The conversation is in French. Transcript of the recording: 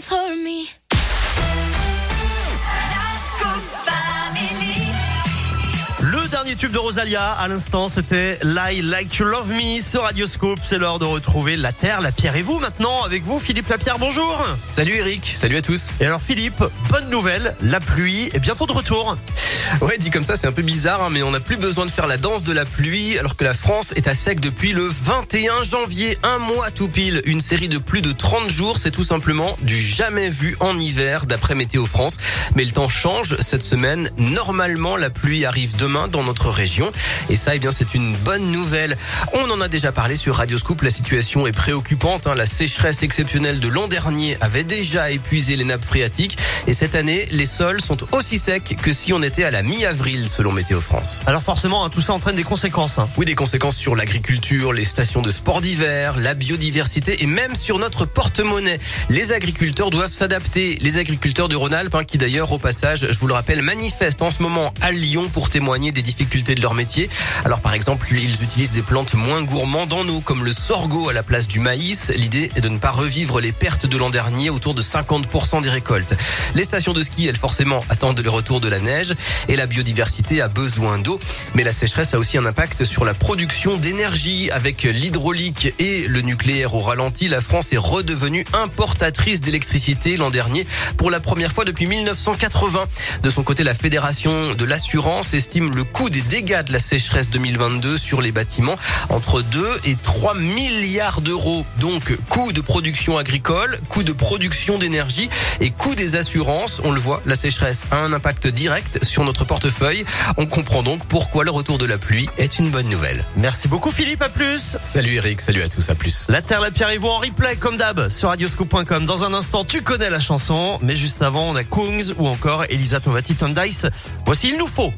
dance for me. Le dernier tube de Rosalia, à l'instant, c'était Lie Like You Love Me sur Radioscope. C'est l'heure de retrouver la Terre, la Pierre et vous maintenant. Avec vous, Philippe Lapierre, bonjour. Salut Eric, salut à tous. Et alors Philippe, bonne nouvelle, la pluie est bientôt de retour. Ouais, dit comme ça, c'est un peu bizarre, hein, mais on n'a plus besoin de faire la danse de la pluie, alors que la France est à sec depuis le 21 janvier, un mois tout pile. Une série de plus de 30 jours, c'est tout simplement du jamais vu en hiver, d'après Météo France. Mais le temps change cette semaine. Normalement, la pluie arrive demain dans notre région. Et ça, eh bien, c'est une bonne nouvelle. On en a déjà parlé sur Radio Scoop. La situation est préoccupante. hein. La sécheresse exceptionnelle de l'an dernier avait déjà épuisé les nappes phréatiques. Et cette année, les sols sont aussi secs que si on était à la mi-avril, selon Météo France. Alors forcément, hein, tout ça entraîne des conséquences. hein. Oui, des conséquences sur l'agriculture, les stations de sport d'hiver, la biodiversité et même sur notre porte-monnaie. Les agriculteurs doivent s'adapter. Les agriculteurs de Rhône-Alpes, hein, qui d'ailleurs, au passage, je vous le rappelle, manifestent en ce moment à Lyon pour témoigner des difficultés de leur métier. Alors par exemple, ils utilisent des plantes moins gourmandes en eau, comme le sorgho à la place du maïs. L'idée est de ne pas revivre les pertes de l'an dernier, autour de 50% des récoltes. Les stations de ski, elles forcément attendent le retour de la neige et la biodiversité a besoin d'eau. Mais la sécheresse a aussi un impact sur la production d'énergie. Avec l'hydraulique et le nucléaire au ralenti, la France est redevenue importatrice d'électricité l'an dernier pour la première fois depuis 1980. De son côté, la Fédération de l'assurance estime le coût des dégâts de la sécheresse 2022 sur les bâtiments entre 2 et 3 milliards d'euros. Donc, coût de production agricole, coût de production d'énergie et coût des assurances. On le voit, la sécheresse a un impact direct sur notre portefeuille. On comprend donc pourquoi le retour de la pluie est une bonne nouvelle. Merci beaucoup Philippe, à plus. Salut Eric, salut à tous, à plus. La Terre, la Pierre et vous en replay comme d'hab sur radioscope.com. Dans un instant, tu connais la chanson, mais juste avant, on a Kungs ou encore Elisa Tovati Tom Dice. Voici Il nous faut